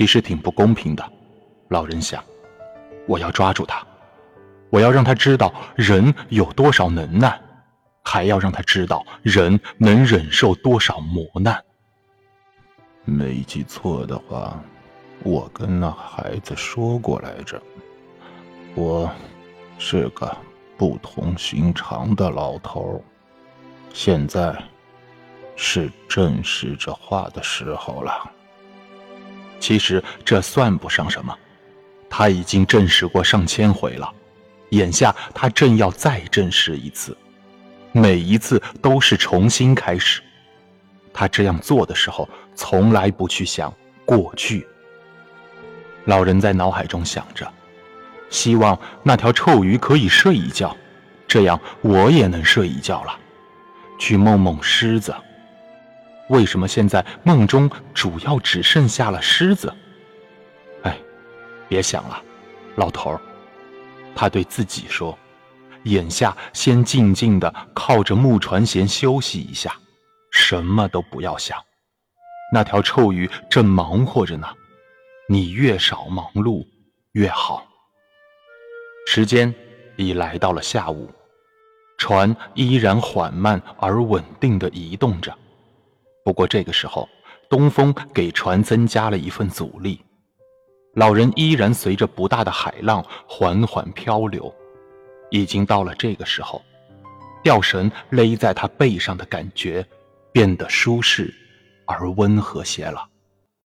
其实挺不公平的。老人想，我要抓住他，我要让他知道人有多少能耐，还要让他知道人能忍受多少磨难。没记错的话，我跟那孩子说过来着，我是个不同寻常的老头。现在是证实这话的时候了。其实这算不上什么，他已经证实过上千回了，眼下他正要再证实一次，每一次都是重新开始。他这样做的时候，从来不去想过去。老人在脑海中想着，希望那条臭鱼可以睡一觉，这样我也能睡一觉了。去梦梦狮子。为什么现在梦中主要只剩下了狮子？哎，别想了，老头儿。他对自己说：“眼下先静静的靠着木船舷休息一下，什么都不要想。那条臭鱼正忙活着呢，你越少忙碌越好。”时间已来到了下午。船依然缓慢而稳定地移动着，不过这个时候，东风给船增加了一份阻力。老人依然随着不大的海浪缓缓漂流，已经到了这个时候，吊绳勒在他背上的感觉变得舒适而温和些了。